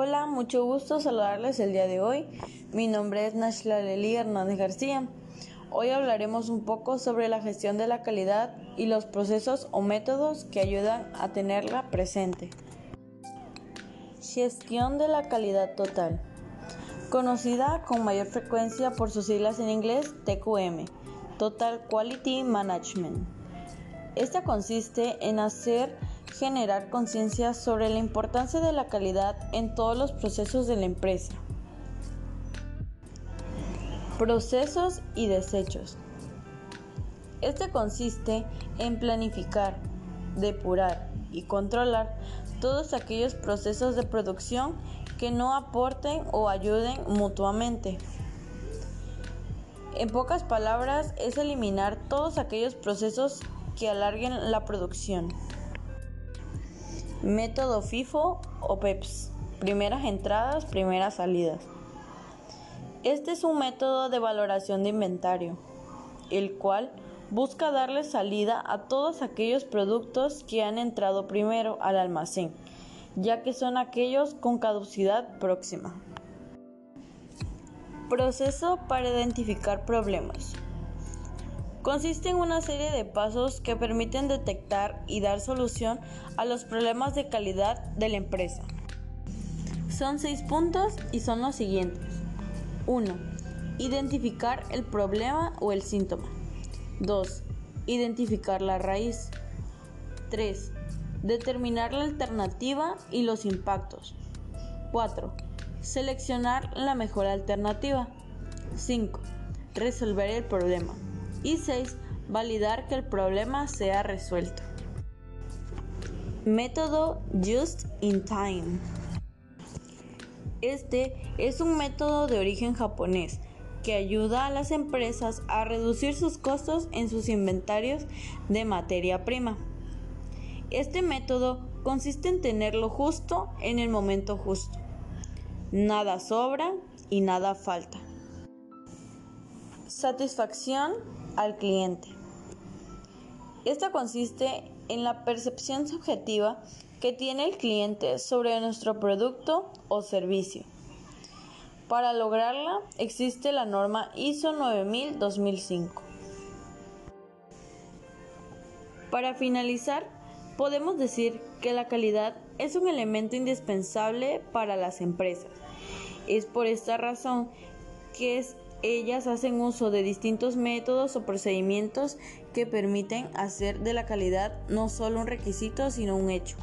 Hola, mucho gusto saludarles el día de hoy. Mi nombre es Nashla Lely Hernández García. Hoy hablaremos un poco sobre la gestión de la calidad y los procesos o métodos que ayudan a tenerla presente. Gestión de la calidad total. Conocida con mayor frecuencia por sus siglas en inglés TQM, Total Quality Management. Esta consiste en hacer generar conciencia sobre la importancia de la calidad en todos los procesos de la empresa. Procesos y desechos. Este consiste en planificar, depurar y controlar todos aquellos procesos de producción que no aporten o ayuden mutuamente. En pocas palabras, es eliminar todos aquellos procesos que alarguen la producción. Método FIFO o PEPS. Primeras entradas, primeras salidas. Este es un método de valoración de inventario, el cual busca darle salida a todos aquellos productos que han entrado primero al almacén, ya que son aquellos con caducidad próxima. Proceso para identificar problemas. Consiste en una serie de pasos que permiten detectar y dar solución a los problemas de calidad de la empresa. Son seis puntos y son los siguientes. 1. Identificar el problema o el síntoma. 2. Identificar la raíz. 3. Determinar la alternativa y los impactos. 4. Seleccionar la mejor alternativa. 5. Resolver el problema. Y 6. Validar que el problema sea resuelto. Método Just in Time. Este es un método de origen japonés que ayuda a las empresas a reducir sus costos en sus inventarios de materia prima. Este método consiste en tenerlo justo en el momento justo. Nada sobra y nada falta. Satisfacción al cliente. Esta consiste en la percepción subjetiva que tiene el cliente sobre nuestro producto o servicio. Para lograrla existe la norma ISO 9000-2005. Para finalizar, podemos decir que la calidad es un elemento indispensable para las empresas. Es por esta razón que es ellas hacen uso de distintos métodos o procedimientos que permiten hacer de la calidad no solo un requisito, sino un hecho.